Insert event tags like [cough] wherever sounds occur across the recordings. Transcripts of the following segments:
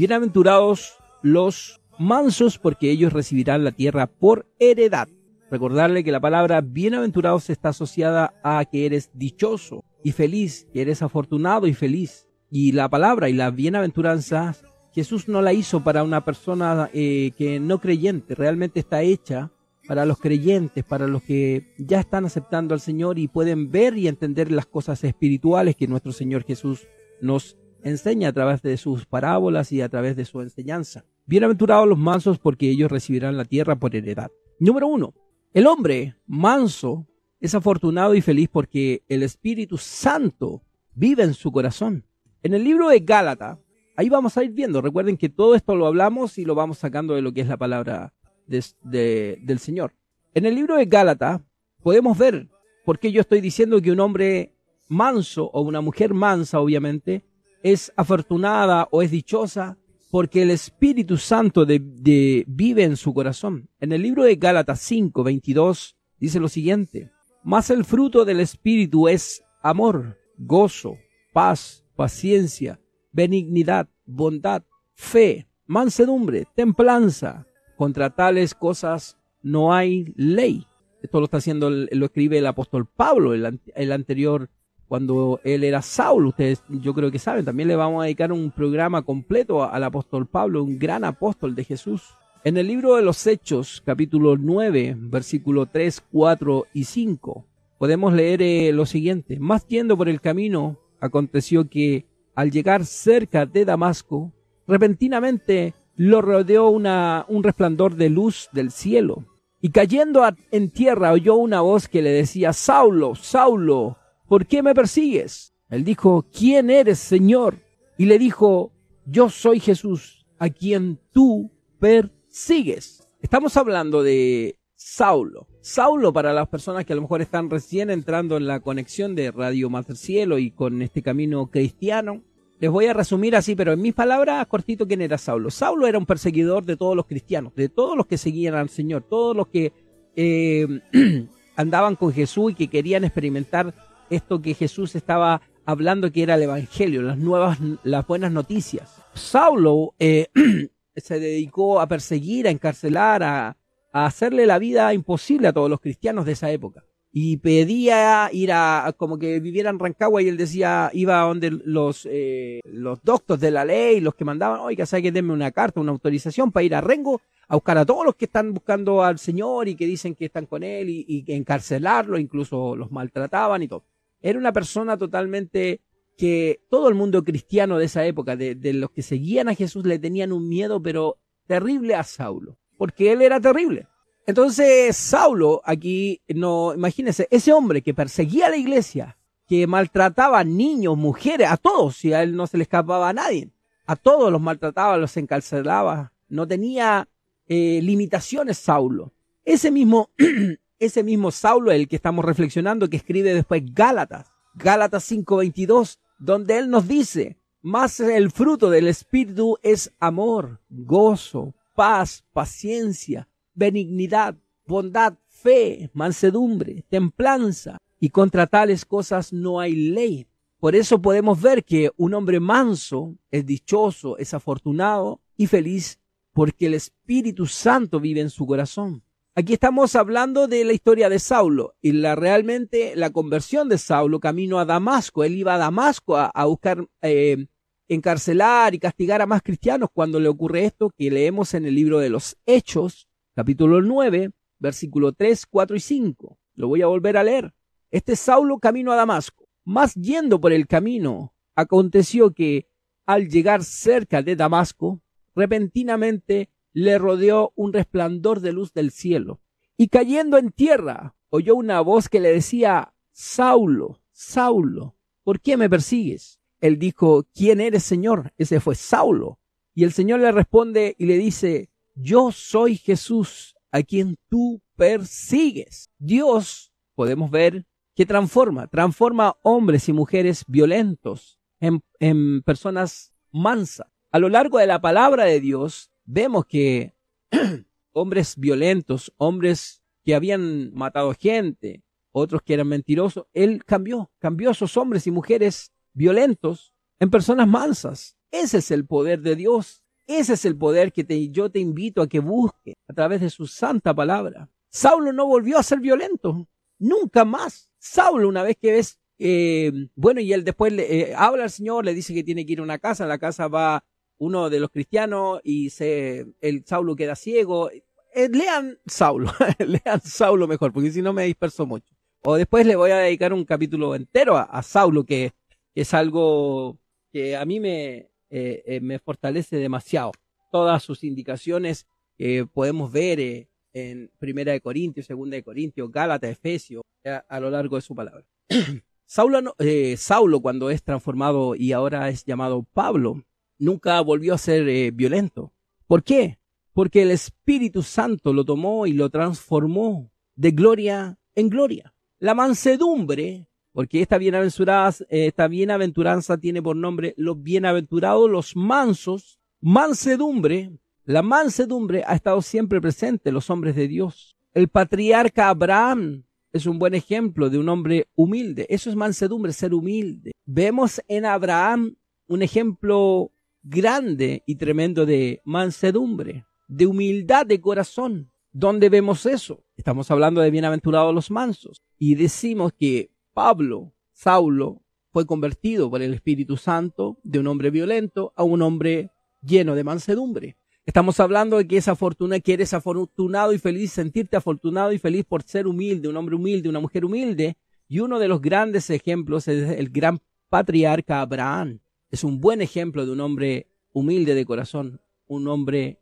Bienaventurados los mansos porque ellos recibirán la tierra por heredad. Recordarle que la palabra bienaventurados está asociada a que eres dichoso y feliz, que eres afortunado y feliz. Y la palabra y la bienaventuranza Jesús no la hizo para una persona eh, que no creyente, realmente está hecha para los creyentes, para los que ya están aceptando al Señor y pueden ver y entender las cosas espirituales que nuestro Señor Jesús nos enseña a través de sus parábolas y a través de su enseñanza. Bienaventurados los mansos porque ellos recibirán la tierra por heredad. Número uno, el hombre manso es afortunado y feliz porque el Espíritu Santo vive en su corazón. En el libro de Gálata, ahí vamos a ir viendo, recuerden que todo esto lo hablamos y lo vamos sacando de lo que es la palabra del Señor. En el libro de Gálata podemos ver por qué yo estoy diciendo que un hombre manso o una mujer mansa, obviamente, es afortunada o es dichosa porque el Espíritu Santo de, vive en su corazón. En el libro de Gálatas 5, 22 dice lo siguiente, mas el fruto del Espíritu es amor, gozo, paz, paciencia, benignidad, bondad, fe, mansedumbre, templanza. Contra tales cosas no hay ley. Esto lo está haciendo, lo escribe el apóstol Pablo, el, el anterior cuando él era Saulo. Ustedes yo creo que saben, también le vamos a dedicar un programa completo al apóstol Pablo, un gran apóstol de Jesús. En el libro de los Hechos, capítulo 9, versículo 3, 4 y 5, podemos leer eh, lo siguiente. Más yendo por el camino, aconteció que al llegar cerca de Damasco, repentinamente lo rodeó una, un resplandor de luz del cielo. Y cayendo en tierra oyó una voz que le decía, Saulo, Saulo, ¿por qué me persigues? Él dijo, ¿quién eres, Señor? Y le dijo, yo soy Jesús, a quien tú persigues. Estamos hablando de Saulo. Saulo para las personas que a lo mejor están recién entrando en la conexión de Radio Mater Cielo y con este camino cristiano. Les voy a resumir así, pero en mis palabras, cortito, ¿quién era Saulo? Saulo era un perseguidor de todos los cristianos, de todos los que seguían al Señor, todos los que eh, [clears throat] andaban con Jesús y que querían experimentar esto que Jesús estaba hablando que era el Evangelio, las nuevas, las buenas noticias. Saulo eh, [clears throat] se dedicó a perseguir, a encarcelar, a, hacerle la vida imposible a todos los cristianos de esa época. Y pedía ir a, como que viviera en Rancagua y él decía, iba a donde los, eh, los doctos de la ley, los que mandaban, oiga, ¿sabe que denme una carta, una autorización para ir a Rengo a buscar a todos los que están buscando al Señor y que dicen que están con él y, y encarcelarlo, incluso los maltrataban y todo. Era una persona totalmente que todo el mundo cristiano de esa época, de, los que seguían a Jesús, le tenían un miedo, pero terrible a Saulo, porque él era terrible. Entonces, Saulo, aquí, no, imagínense, ese hombre que perseguía a la iglesia, que maltrataba a niños, mujeres, a todos, si a él no se le escapaba a nadie, a todos los maltrataba, los encarcelaba, no tenía eh, limitaciones Saulo. Ese mismo [clears throat] ese mismo Saulo, el que estamos reflexionando, que escribe después Gálatas, Gálatas 5:22, donde él nos dice, más el fruto del Espíritu es amor, gozo, paz, paciencia, benignidad, bondad, fe, mansedumbre, templanza, y contra tales cosas no hay ley. Por eso podemos ver que un hombre manso es dichoso, es afortunado y feliz porque el Espíritu Santo vive en su corazón. Aquí estamos hablando de la historia de Saulo y la realmente la conversión de Saulo camino a Damasco. Él iba a Damasco a, buscar eh, encarcelar y castigar a más cristianos cuando le ocurre esto que leemos en el libro de los Hechos, capítulo 9, versículo 3, 4 y 5. Lo voy a volver a leer. Este Saulo camino a Damasco. Más yendo por el camino, aconteció que al llegar cerca de Damasco, repentinamente le rodeó un resplandor de luz del cielo, y cayendo en tierra, oyó una voz que le decía, Saulo, Saulo, ¿por qué me persigues? Él dijo, ¿quién eres, Señor? Ese fue Saulo. Y el Señor le responde y le dice, yo soy Jesús, a quien tú persigues. Dios, podemos ver, que transforma, transforma hombres y mujeres violentos en, en personas mansas. A lo largo de la palabra de Dios, vemos que [clears throat] hombres violentos, hombres que habían matado gente, otros que eran mentirosos, él cambió, cambió a esos hombres y mujeres violentos en personas mansas. Ese es el poder de Dios. Ese es el poder que te, yo te invito a que busque a través de su santa palabra. Saulo no volvió a ser violento, nunca más. Saulo, una vez que ves, eh, bueno, y él después le, eh, habla al Señor, le dice que tiene que ir a una casa, la casa va uno de los cristianos y se, el Saulo queda ciego. Eh, lean Saulo, [laughs] lean Saulo mejor, porque si no me disperso mucho. O después le voy a dedicar un capítulo entero a, Saulo, que, es algo que a mí me, eh, eh, me fortalece demasiado. Todas sus indicaciones que podemos ver en Primera de Corintios, Segunda de Corintios, Gálatas, Efesios, a, lo largo de su palabra. [clears throat] Saulo, Saulo, cuando es transformado y ahora es llamado Pablo, nunca volvió a ser violento. ¿Por qué? porque el Espíritu Santo lo tomó y lo transformó de gloria en gloria. La mansedumbre, porque esta bienaventuranza, esta bienaventuranza tiene por nombre los bienaventurados, los mansos, mansedumbre, la mansedumbre ha estado siempre presente en los hombres de Dios. El patriarca Abraham es un buen ejemplo de un hombre humilde. Eso es mansedumbre, ser humilde. Vemos en Abraham un ejemplo grande y tremendo de mansedumbre de humildad de corazón. ¿Dónde vemos eso? Estamos hablando de bienaventurados los mansos. Y decimos que Pablo, Saulo, fue convertido por el Espíritu Santo de un hombre violento a un hombre lleno de mansedumbre. Estamos hablando de que esa fortuna, que eres afortunado y feliz, sentirte afortunado y feliz por ser humilde, un hombre humilde, una mujer humilde. Y uno de los grandes ejemplos es el gran patriarca Abraham. Es un buen ejemplo de un hombre humilde de corazón, un hombre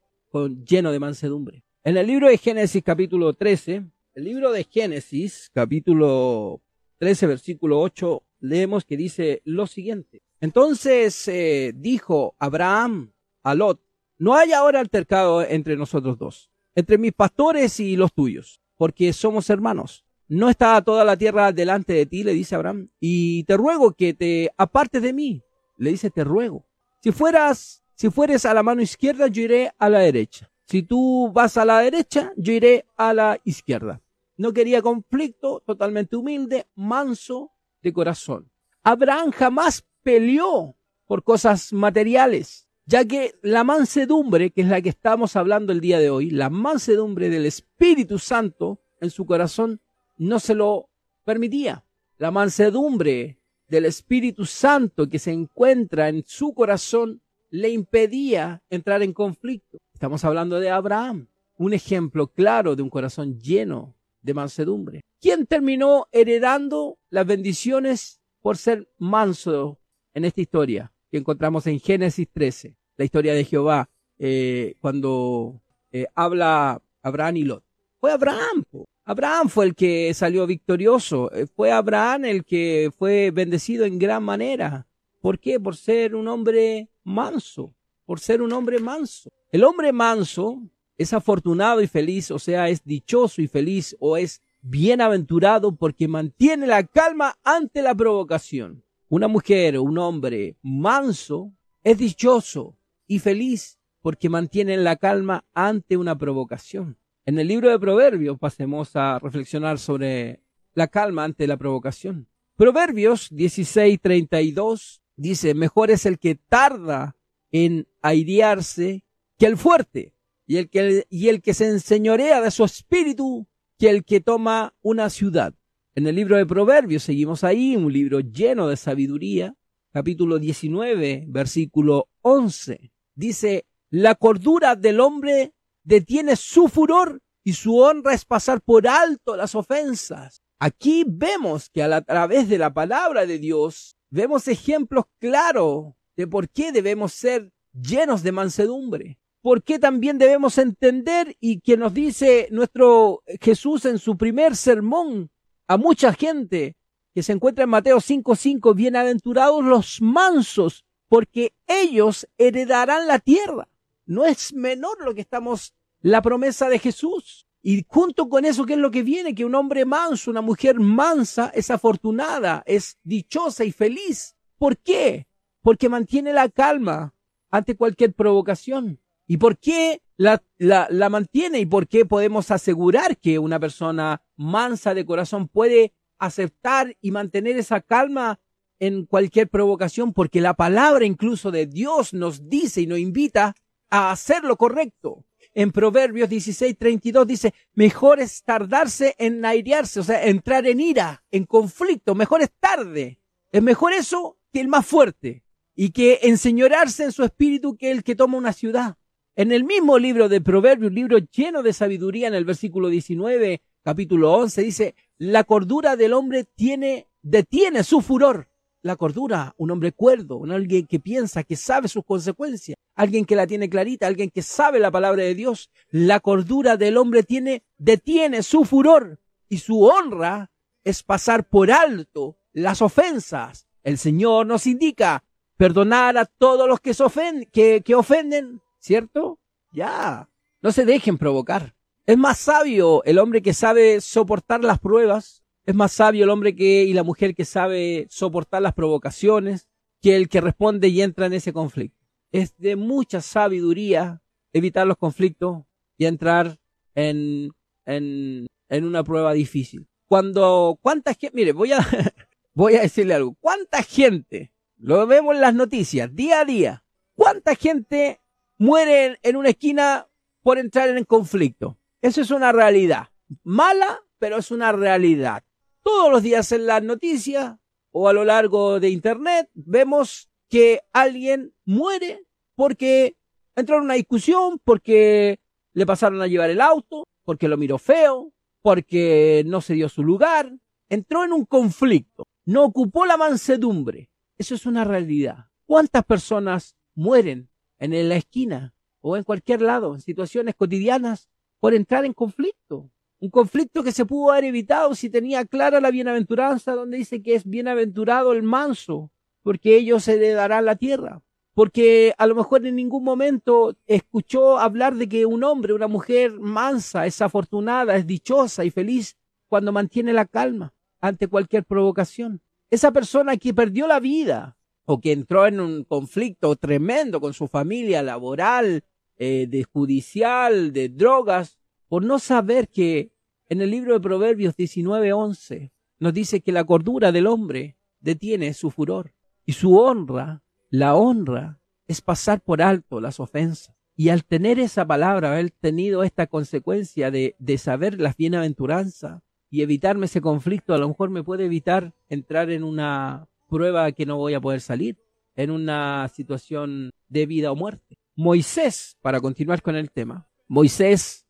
lleno de mansedumbre. En el libro de Génesis capítulo 13, el libro de Génesis capítulo 13 versículo 8, leemos que dice lo siguiente. Entonces eh, dijo Abraham a Lot, no hay ahora altercado entre nosotros dos, entre mis pastores y los tuyos, porque somos hermanos. No está toda la tierra delante de ti, le dice Abraham, y te ruego que te apartes de mí. Le dice, te ruego. Si fueras si fueres a la mano izquierda, yo iré a la derecha. Si tú vas a la derecha, yo iré a la izquierda. No quería conflicto, totalmente humilde, manso de corazón. Abraham jamás peleó por cosas materiales, ya que la mansedumbre, que es la que estamos hablando el día de hoy, la mansedumbre del Espíritu Santo en su corazón, no se lo permitía. La mansedumbre del Espíritu Santo que se encuentra en su corazón le impedía entrar en conflicto. Estamos hablando de Abraham, un ejemplo claro de un corazón lleno de mansedumbre. ¿Quién terminó heredando las bendiciones por ser manso en esta historia que encontramos en Génesis 13, la historia de Jehová, eh, cuando eh, habla Abraham y Lot? Fue Abraham. Abraham fue el que salió victorioso. Eh, fue Abraham el que fue bendecido en gran manera. ¿Por qué? Por ser un hombre manso, por ser un hombre manso. El hombre manso es afortunado y feliz, o sea, es dichoso y feliz, o es bienaventurado porque mantiene la calma ante la provocación. Una mujer o un hombre manso es dichoso y feliz porque mantiene la calma ante una provocación. En el libro de Proverbios pasemos a reflexionar sobre la calma ante la provocación. Proverbios 16:32 dice, mejor es el que tarda en airearse que el fuerte, y el que, y el que se enseñorea de su espíritu que el que toma una ciudad. En el libro de Proverbios seguimos ahí, un libro lleno de sabiduría, capítulo 19, versículo 11. Dice, la cordura del hombre detiene su furor y su honra es pasar por alto las ofensas. Aquí vemos que a, través de la palabra de Dios vemos ejemplos claros de por qué debemos ser llenos de mansedumbre. Por qué también debemos entender y que nos dice nuestro Jesús en su primer sermón a mucha gente que se encuentra en Mateo 5:5, bienaventurados los mansos, porque ellos heredarán la tierra. No es menor lo que estamos, la promesa de Jesús. Y junto con eso, ¿qué es lo que viene? Que un hombre manso, una mujer mansa, es afortunada, es dichosa y feliz. ¿Por qué? Porque mantiene la calma ante cualquier provocación. ¿Y por qué la, la, la mantiene? ¿Y por qué podemos asegurar que una persona mansa de corazón puede aceptar y mantener esa calma en cualquier provocación? Porque la palabra incluso de Dios nos dice y nos invita a hacer lo correcto. En Proverbios 16, 32 dice, mejor es tardarse en airearse, o sea, entrar en ira, en conflicto, mejor es tarde. Es mejor eso que el más fuerte y que enseñorarse en su espíritu que el que toma una ciudad. En el mismo libro de Proverbios, libro lleno de sabiduría, en el versículo 19, capítulo 11, dice, la cordura del hombre tiene, detiene su furor. La cordura, un hombre cuerdo, alguien que piensa, que sabe sus consecuencias, alguien que la tiene clarita, alguien que sabe la palabra de Dios. La cordura del hombre tiene, detiene su furor y su honra es pasar por alto las ofensas. El Señor nos indica perdonar a todos los que, se ofenden, que, que ofenden, ¿cierto? Ya, no se dejen provocar. Es más sabio el hombre que sabe soportar las pruebas, es más sabio el hombre que y la mujer que sabe soportar las provocaciones que el que responde y entra en ese conflicto. Es de mucha sabiduría evitar los conflictos y entrar en, en, en una prueba difícil. Cuando, cuánta gente, mire, voy a, [laughs] voy a decirle algo. ¿Cuánta gente, lo vemos en las noticias, día a día, cuánta gente muere en una esquina por entrar en conflicto? Eso es una realidad. Mala, pero es una realidad. Todos los días en las noticias o a lo largo de Internet vemos que alguien muere porque entró en una discusión, porque le pasaron a llevar el auto, porque lo miró feo, porque no se dio su lugar, entró en un conflicto, no ocupó la mansedumbre. Eso es una realidad. ¿Cuántas personas mueren en la esquina o en cualquier lado, en situaciones cotidianas, por entrar en conflicto? Un conflicto que se pudo haber evitado si tenía clara la bienaventuranza donde dice que es bienaventurado el manso, porque ellos se le darán la tierra. Porque a lo mejor en ningún momento escuchó hablar de que un hombre, una mujer mansa, es afortunada, es dichosa y feliz cuando mantiene la calma ante cualquier provocación. Esa persona que perdió la vida o que entró en un conflicto tremendo con su familia laboral, eh, de judicial, de drogas, por no saber que en el libro de Proverbios 19:11 nos dice que la cordura del hombre detiene su furor y su honra, la honra es pasar por alto las ofensas. Y al tener esa palabra, haber tenido esta consecuencia de, de saber las bienaventuranzas y evitarme ese conflicto, a lo mejor me puede evitar entrar en una prueba que no voy a poder salir, en una situación de vida o muerte. Moisés, para continuar con el tema, Moisés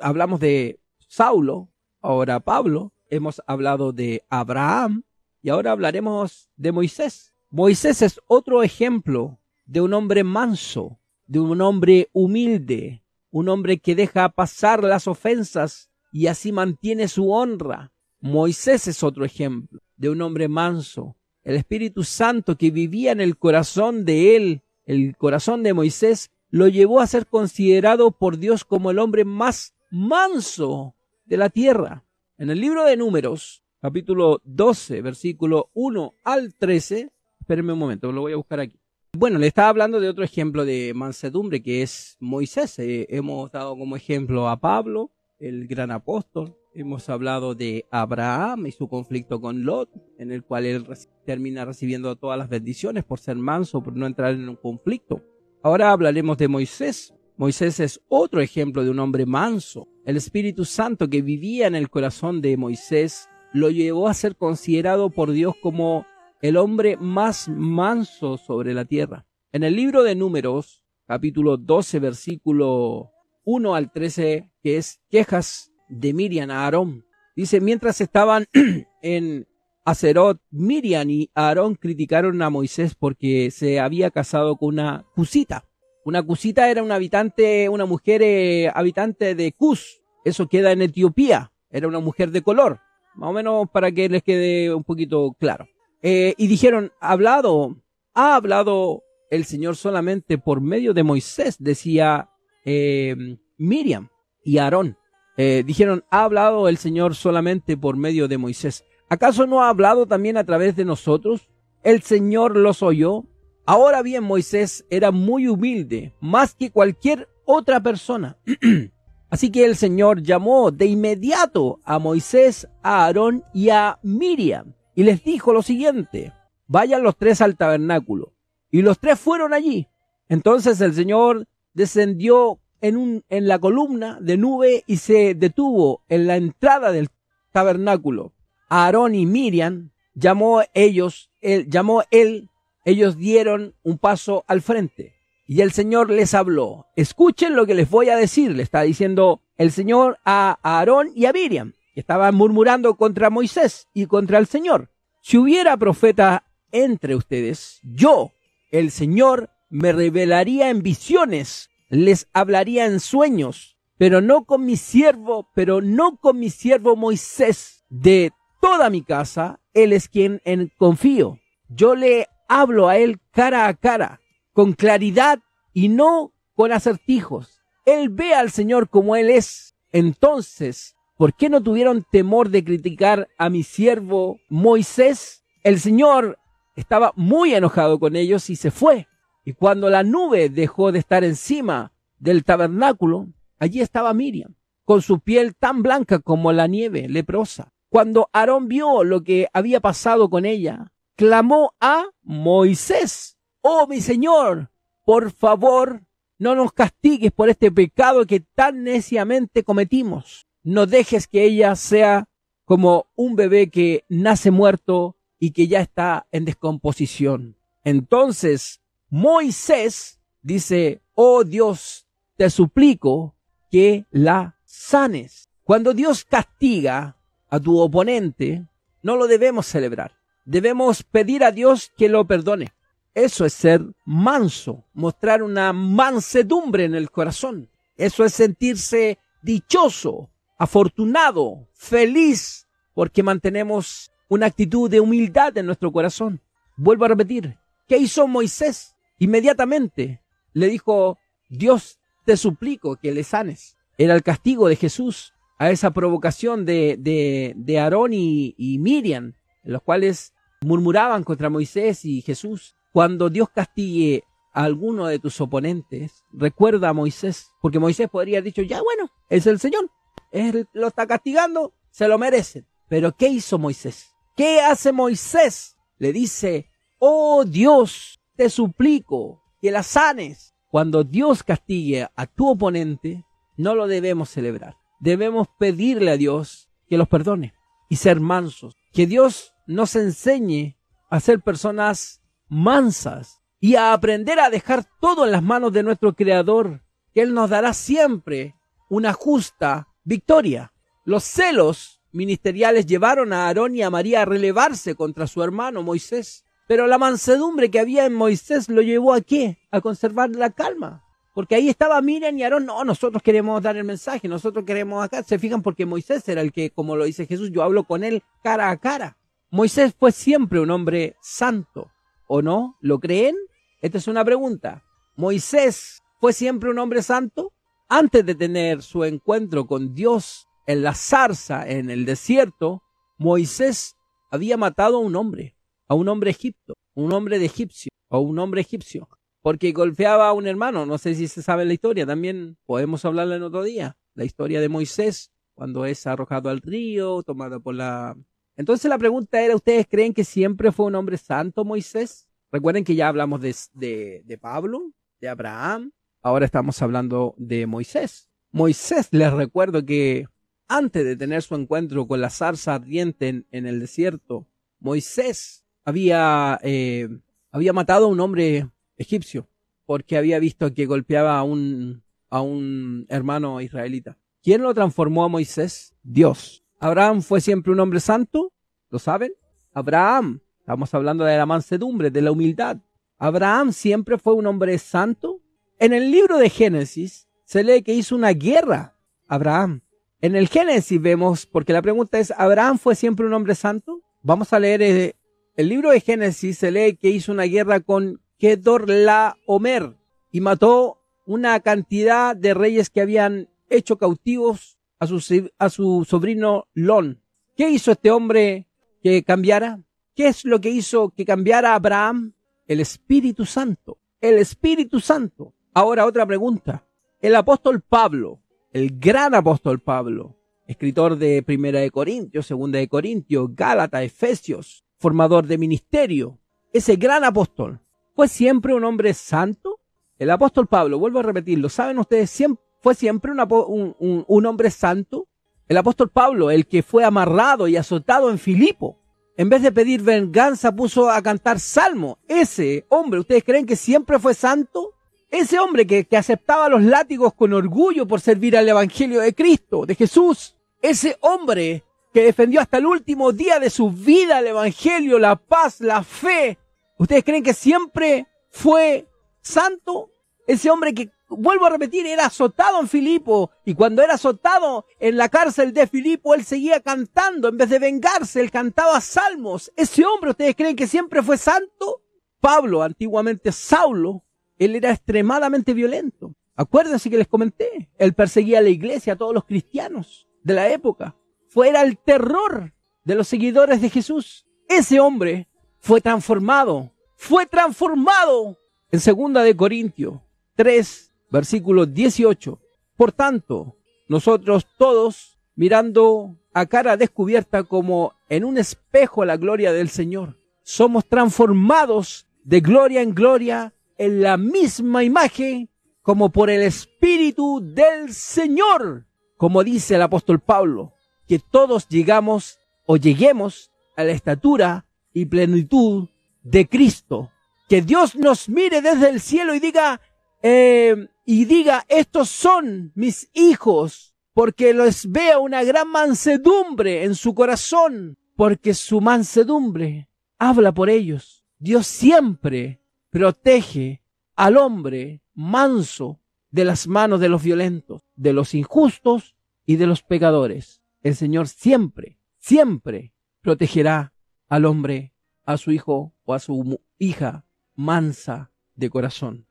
hablamos de Saulo, ahora Pablo, hemos hablado de Abraham y ahora hablaremos de Moisés. Moisés es otro ejemplo de un hombre manso, de un hombre humilde, un hombre que deja pasar las ofensas y así mantiene su honra. Moisés es otro ejemplo de un hombre manso. El Espíritu Santo que vivía en el corazón de él, el corazón de Moisés, lo llevó a ser considerado por Dios como el hombre más manso de la tierra. En el libro de Números, capítulo 12, versículo 1 al 13, espérenme un momento, lo voy a buscar aquí. Bueno, le estaba hablando de otro ejemplo de mansedumbre que es Moisés. Eh, hemos dado como ejemplo a Pablo, el gran apóstol. Hemos hablado de Abraham y su conflicto con Lot, en el cual él termina recibiendo todas las bendiciones por ser manso, por no entrar en un conflicto. Ahora hablaremos de Moisés. Moisés es otro ejemplo de un hombre manso. El Espíritu Santo que vivía en el corazón de Moisés lo llevó a ser considerado por Dios como el hombre más manso sobre la tierra. En el libro de Números, capítulo 12, versículo 1 al 13, que es quejas de Miriam a Aarón, dice, mientras estaban [clears throat] en Acerot, Miriam y Aarón criticaron a Moisés porque se había casado con una cusita. Una cusita era una habitante, una mujer eh, habitante de Cus. Eso queda en Etiopía. Era una mujer de color. Más o menos para que les quede un poquito claro. Eh, y dijeron, ha hablado, ha hablado el Señor solamente por medio de Moisés, decía eh, Miriam y Aarón. dijeron, ha hablado el Señor solamente por medio de Moisés. ¿Acaso no ha hablado también a través de nosotros? El Señor los oyó. Ahora bien, Moisés era muy humilde, más que cualquier otra persona. [clears throat] Así que el Señor llamó de inmediato a Moisés, a Aarón y a Miriam y les dijo lo siguiente, vayan los tres al tabernáculo. Y los tres fueron allí. Entonces el Señor descendió en, un, en la columna de nube y se detuvo en la entrada del tabernáculo. Aarón y Miriam llamó ellos, él, llamó él, ellos dieron un paso al frente. Y el Señor les habló. Escuchen lo que les voy a decir, le está diciendo el Señor a Aarón y a Miriam, que estaban murmurando contra Moisés y contra el Señor. Si hubiera profeta entre ustedes, yo, el Señor, me revelaría en visiones, les hablaría en sueños, pero no con mi siervo, pero no con mi siervo Moisés. De toda mi casa, él es quien en confío. Yo le hablo a él cara a cara, con claridad y no con acertijos. Él ve al Señor como él es. Entonces, ¿por qué no tuvieron temor de criticar a mi siervo Moisés? El Señor estaba muy enojado con ellos y se fue. Y cuando la nube dejó de estar encima del tabernáculo, allí estaba Miriam, con su piel tan blanca como la nieve leprosa. Cuando Aarón vio lo que había pasado con ella, clamó a Moisés, Oh mi Señor, por favor, no nos castigues por este pecado que tan neciamente cometimos. No dejes que ella sea como un bebé que nace muerto y que ya está en descomposición. Entonces Moisés dice, oh Dios, te suplico que la sanes. Cuando Dios castiga a tu oponente, no lo debemos celebrar. Debemos pedir a Dios que lo perdone. Eso es ser manso, mostrar una mansedumbre en el corazón. Eso es sentirse dichoso, afortunado, feliz, porque mantenemos una actitud de humildad en nuestro corazón. Vuelvo a repetir, ¿qué hizo Moisés? Inmediatamente le dijo, Dios, te suplico que le sanes. Era el castigo de Jesús a esa provocación de, de, de Aarón y, y Miriam, los cuales murmuraban contra Moisés y Jesús. Cuando Dios castigue a alguno de tus oponentes, recuerda a Moisés, porque Moisés podría haber dicho, ya bueno, es el Señor, él lo está castigando, se lo merecen. Pero ¿qué hizo Moisés? ¿Qué hace Moisés? Le dice, oh Dios, te suplico que la sanes. Cuando Dios castigue a tu oponente, no lo debemos celebrar. Debemos pedirle a Dios que los perdone y ser mansos. Que Dios nos enseñe a ser personas mansas y a aprender a dejar todo en las manos de nuestro Creador, que Él nos dará siempre una justa victoria. Los celos ministeriales llevaron a Aarón y a María a relevarse contra su hermano Moisés. Pero la mansedumbre que había en Moisés lo llevó a qué? A conservar la calma. Porque ahí estaba Miriam y Aarón, no, nosotros queremos dar el mensaje, nosotros queremos acá. Se fijan porque Moisés era el que, como lo dice Jesús, yo hablo con él cara a cara. Moisés fue siempre un hombre santo, ¿o no? ¿Lo creen? Esta es una pregunta. ¿Moisés fue siempre un hombre santo? Antes de tener su encuentro con Dios en la zarza, en el desierto, Moisés había matado a un hombre, a un hombre egipto, un hombre de egipcio, o un hombre egipcio, porque golpeaba a un hermano. No sé si se sabe la historia, también podemos hablarla en otro día. La historia de Moisés, cuando es arrojado al río, tomado por la... Entonces la pregunta era, ¿ustedes creen que siempre fue un hombre santo Moisés? Recuerden que ya hablamos de, de, de Pablo, de Abraham, ahora estamos hablando de Moisés. Moisés, les recuerdo que antes de tener su encuentro con la zarza ardiente en, el desierto, Moisés había, eh, había matado a un hombre egipcio porque había visto que golpeaba a un, a un hermano israelita. ¿Quién lo transformó a Moisés? Dios. ¿Abraham fue siempre un hombre santo? ¿Lo saben? Abraham, estamos hablando de la mansedumbre, de la humildad. ¿Abraham siempre fue un hombre santo? En el libro de Génesis se lee que hizo una guerra. Abraham en el Génesis vemos, porque la pregunta es, ¿Abraham fue siempre un hombre santo? Vamos a leer eh, el libro de Génesis, se lee que hizo una guerra con Kedorlaomer y mató una cantidad de reyes que habían hecho cautivos a su, a su sobrino Lon. ¿Qué hizo este hombre que cambiara? ¿Qué es lo que hizo que cambiara a Abraham? El Espíritu Santo. El Espíritu Santo. Ahora otra pregunta. El apóstol Pablo, el gran apóstol Pablo, escritor de Primera de Corintios, Segunda de Corintios, Gálatas, Efesios, formador de ministerio, ese gran apóstol, ¿fue siempre un hombre santo? El apóstol Pablo, vuelvo a repetirlo, ¿saben ustedes? fue siempre un, un hombre santo. El apóstol Pablo, el que fue amarrado y azotado en Filipo, en vez de pedir venganza, puso a cantar salmo. Ese hombre, ¿ustedes creen que siempre fue santo? Ese hombre que, que, aceptaba los látigos con orgullo por servir al Evangelio de Cristo, de Jesús. Ese hombre que defendió hasta el último día de su vida el Evangelio, la paz, la fe. ¿Ustedes creen que siempre fue santo? Ese hombre que vuelvo a repetir, era azotado en Filipo y cuando era azotado en la cárcel de Filipo, él seguía cantando, en vez de vengarse, él cantaba salmos. Ese hombre, ¿ustedes creen que siempre fue santo? Pablo, antiguamente Saulo, él era extremadamente violento. Acuérdense que les comenté, él perseguía a la iglesia, a todos los cristianos de la época. Fuera el terror de los seguidores de Jesús. Ese hombre fue transformado, fue transformado en segunda de Corintios 3, versículo 18. Por tanto, nosotros todos, mirando a cara descubierta como en un espejo la gloria del Señor, somos transformados de gloria en gloria en la misma imagen como por el Espíritu del Señor, como dice el apóstol Pablo, que todos llegamos o lleguemos a la estatura y plenitud de Cristo. Que Dios nos mire desde el cielo y diga, eh, y diga, estos son mis hijos, porque los vea una gran mansedumbre en su corazón, porque su mansedumbre habla por ellos. Dios siempre protege al hombre manso de las manos de los violentos, de los injustos y de los pecadores. El Señor siempre, siempre protegerá al hombre, a su hijo o a su hija mansa de corazón.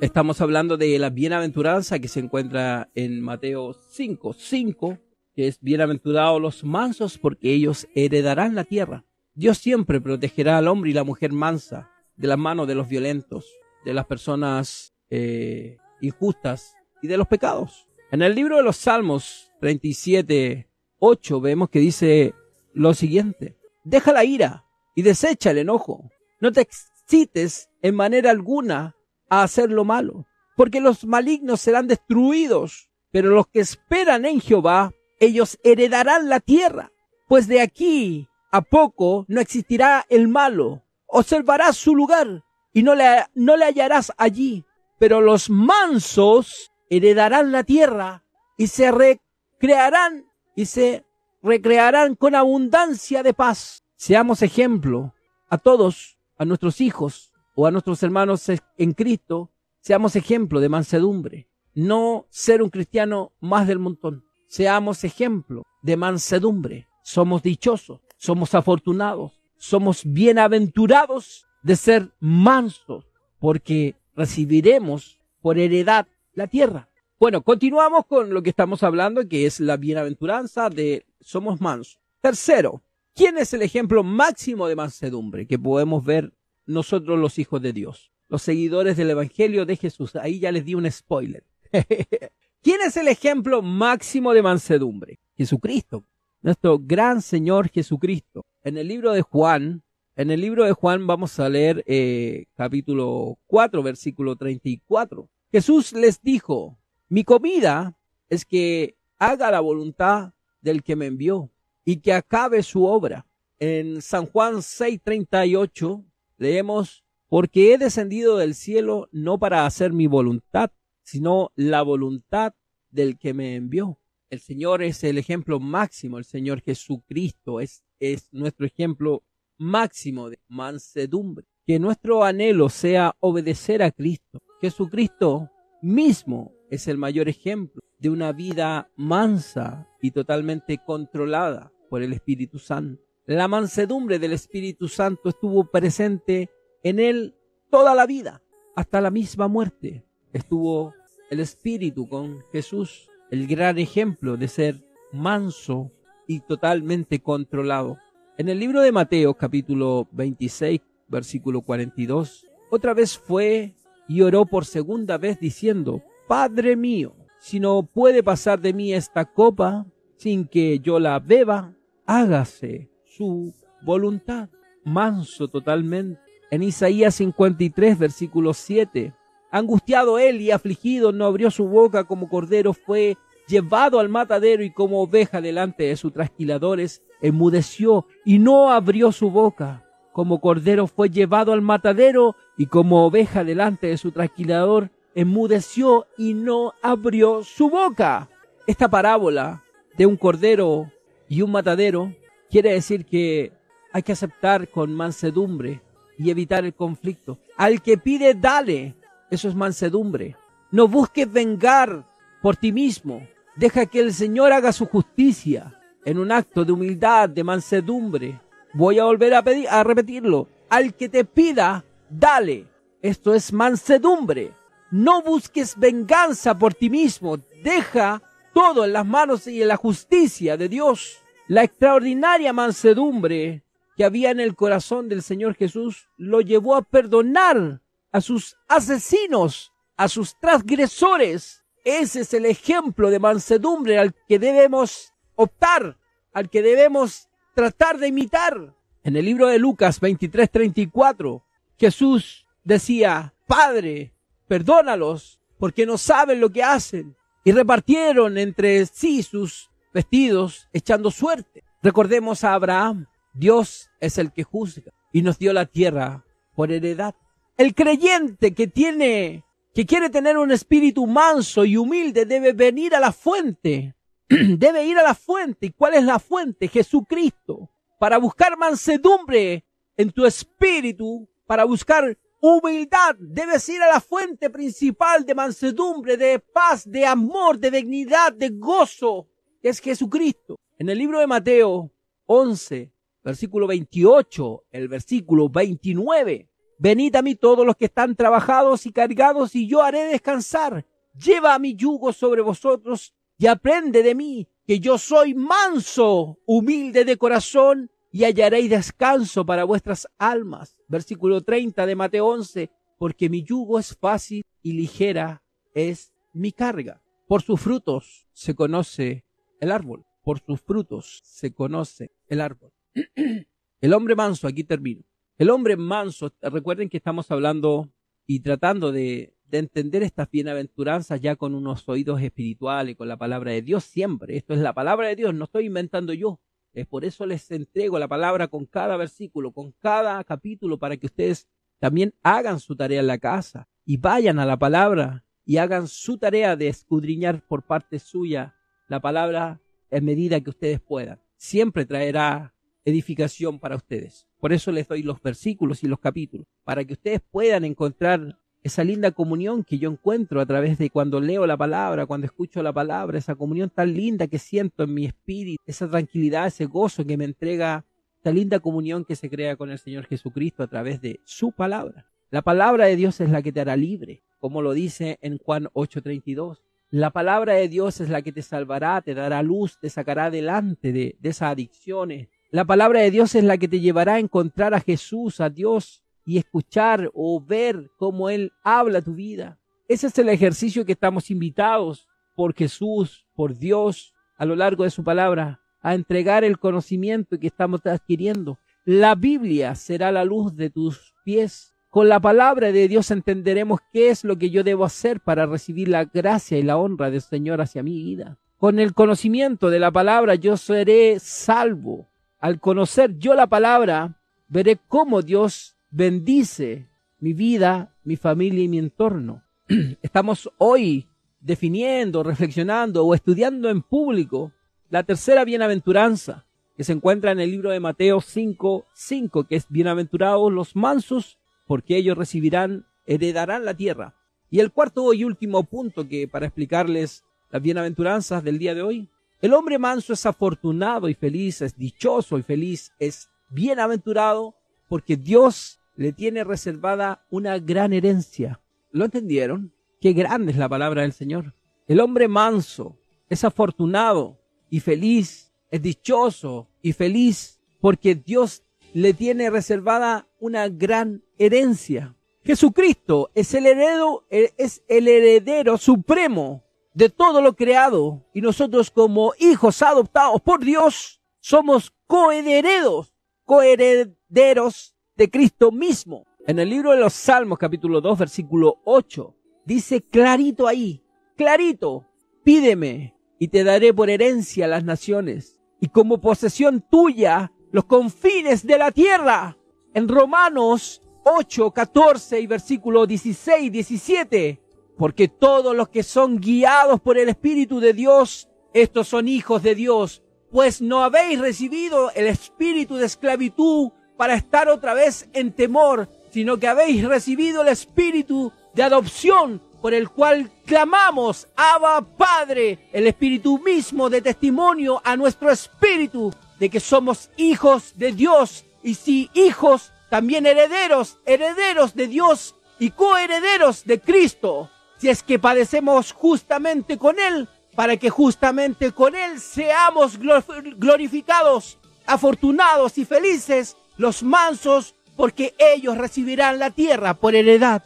Estamos hablando de la bienaventuranza que se encuentra en Mateo 5, 5, que es bienaventurados los mansos porque ellos heredarán la tierra. Dios siempre protegerá al hombre y la mujer mansa de las manos de los violentos, de las personas eh, y de los pecados. En el libro de los Salmos 37, 8 vemos que dice lo siguiente, deja la ira y desecha el enojo. No te excites en manera alguna a hacer lo malo, porque los malignos serán destruidos, pero los que esperan en Jehová, ellos heredarán la tierra, pues de aquí a poco no existirá el malo. Observarás su lugar y no le, no le hallarás allí, pero los mansos heredarán la tierra y se recrearán y se recrearán con abundancia de paz. Seamos ejemplo a todos, a nuestros hijos, o a nuestros hermanos en Cristo, seamos ejemplo de mansedumbre, no ser un cristiano más del montón. Seamos ejemplo de mansedumbre. Somos dichosos, somos afortunados, somos bienaventurados de ser mansos, porque recibiremos por heredad la tierra. Bueno, continuamos con lo que estamos hablando, que es la bienaventuranza de somos mansos. Tercero, ¿quién es el ejemplo máximo de mansedumbre que podemos ver nosotros los hijos de Dios, los seguidores del Evangelio de Jesús. Ahí ya les di un spoiler. [laughs] ¿Quién es el ejemplo máximo de mansedumbre? Jesucristo, nuestro gran Señor Jesucristo. En el libro de Juan, en el libro de Juan vamos a leer eh, capítulo 4, versículo 34. Jesús les dijo, mi comida es que haga la voluntad del que me envió y que acabe su obra. En San Juan 6:38 Leemos, porque he descendido del cielo no para hacer mi voluntad, sino la voluntad del que me envió. El Señor es el ejemplo máximo, el Señor Jesucristo es, es nuestro ejemplo máximo de mansedumbre. Que nuestro anhelo sea obedecer a Cristo. Jesucristo mismo es el mayor ejemplo de una vida mansa y totalmente controlada por el Espíritu Santo. La mansedumbre del Espíritu Santo estuvo presente en él toda la vida, hasta la misma muerte. Estuvo el Espíritu con Jesús, el gran ejemplo de ser manso y totalmente controlado. En el libro de Mateo capítulo 26, versículo 42, otra vez fue y oró por segunda vez diciendo, Padre mío, si no puede pasar de mí esta copa sin que yo la beba, hágase su voluntad. Manso totalmente. En Isaías 53, versículo 7. Angustiado él y afligido, no abrió su boca como cordero, fue llevado al matadero y como oveja delante de sus trasquiladores, enmudeció y no abrió su boca. Como cordero fue llevado al matadero y como oveja delante de su trasquilador, enmudeció y no abrió su boca. Esta parábola de un cordero y un matadero quiere decir que hay que aceptar con mansedumbre y evitar el conflicto. Al que pide, dale. Eso es mansedumbre. No busques vengar por ti mismo. Deja que el Señor haga su justicia en un acto de humildad, de mansedumbre. Voy a volver a, pedir, a repetirlo. Al que te pida, dale. Esto es mansedumbre. No busques venganza por ti mismo. Deja todo en las manos y en la justicia de Dios. La extraordinaria mansedumbre que había en el corazón del Señor Jesús lo llevó a perdonar a sus asesinos, a sus transgresores. Ese es el ejemplo de mansedumbre al que debemos optar, al que debemos tratar de imitar. En el libro de Lucas 23:34, Jesús decía, Padre, perdónalos, porque no saben lo que hacen. Y repartieron entre sí sus vestidos, echando suerte. Recordemos a Abraham, Dios es el que juzga y nos dio la tierra por heredad. El creyente que tiene, que quiere tener un espíritu manso y humilde debe venir a la fuente. [clears throat] debe ir a la fuente. ¿Y cuál es la fuente? Jesucristo. Para buscar mansedumbre en tu espíritu, para buscar humildad, debes ir a la fuente principal de mansedumbre, de paz, de amor, de dignidad, de gozo, es Jesucristo. En el libro de Mateo 11, versículo 28, el versículo 29. Venid a mí todos los que están trabajados y cargados y yo haré descansar. Lleva mi yugo sobre vosotros y aprende de mí, que yo soy manso, humilde de corazón y hallaréis descanso para vuestras almas. Versículo 30 de Mateo 11, porque mi yugo es fácil y ligera es mi carga. Por sus frutos se conoce el árbol, por sus frutos se conoce el árbol. [clears throat] El hombre manso, aquí termino. El hombre manso, recuerden que estamos hablando y tratando de, de entender estas bienaventuranzas ya con unos oídos espirituales, con la palabra de Dios siempre. Esto es la palabra de Dios, no estoy inventando yo. Es por eso les entrego la palabra con cada versículo, con cada capítulo, para que ustedes también hagan su tarea en la casa y vayan a la palabra y hagan su tarea de escudriñar por parte suya la palabra en medida que ustedes puedan. Siempre traerá edificación para ustedes. Por eso les doy los versículos y los capítulos, para que ustedes puedan encontrar esa linda comunión que yo encuentro a través de cuando leo la palabra, cuando escucho la palabra, esa comunión tan linda que siento en mi espíritu, esa tranquilidad, ese gozo que me entrega, esta linda comunión que se crea con el Señor Jesucristo a través de su palabra. La palabra de Dios es la que te hará libre, como lo dice en Juan 8:32. La palabra de Dios es la que te salvará, te dará luz, te sacará adelante de, de esas adicciones, la palabra de Dios es la que te llevará a encontrar a Jesús, a Dios, y escuchar o ver cómo Él habla tu vida. Ese es el ejercicio que estamos invitados por Jesús, por Dios, a lo largo de su palabra, a entregar el conocimiento que estamos adquiriendo. La Biblia será la luz de tus pies. Con la palabra de Dios entenderemos qué es lo que yo debo hacer para recibir la gracia y la honra del Señor hacia mi vida. Con el conocimiento de la palabra yo seré salvo al conocer yo la palabra, veré cómo Dios bendice mi vida, mi familia y mi entorno. [clears throat] Estamos hoy definiendo, reflexionando o estudiando en público la tercera bienaventuranza que se encuentra en el libro de Mateo 5, 5, que es bienaventurados los mansos, porque ellos recibirán, heredarán la tierra. Y el cuarto y último punto que para explicarles las bienaventuranzas del día de hoy el hombre manso es afortunado y feliz, es dichoso y feliz, es bienaventurado porque Dios le tiene reservada una gran herencia. ¿Lo entendieron? Qué grande es la palabra del Señor. El hombre manso es afortunado y feliz, es dichoso y feliz porque Dios le tiene reservada una gran herencia. Jesucristo es el heredero, es el heredero supremo de todo lo creado y nosotros como hijos adoptados por Dios somos coherederos, coherederos de Cristo mismo. En el libro de los Salmos, capítulo 2, versículo 8, dice clarito ahí, clarito, pídeme y te daré por herencia las naciones y como posesión tuya los confines de la tierra. En Romanos 8, 14 y versículo 16, 17, porque todos los que son guiados por el Espíritu de Dios, estos son hijos de Dios, pues no habéis recibido el espíritu de esclavitud para estar otra vez en temor, sino que habéis recibido el espíritu de adopción por el cual clamamos, Abba Padre, el Espíritu mismo de testimonio a nuestro espíritu de que somos hijos de Dios. Y si hijos, también herederos, herederos de Dios y coherederos de Cristo, si es que padecemos justamente con Él, para que justamente con Él seamos glorificados, afortunados y felices, los mansos, porque ellos recibirán la tierra por heredad.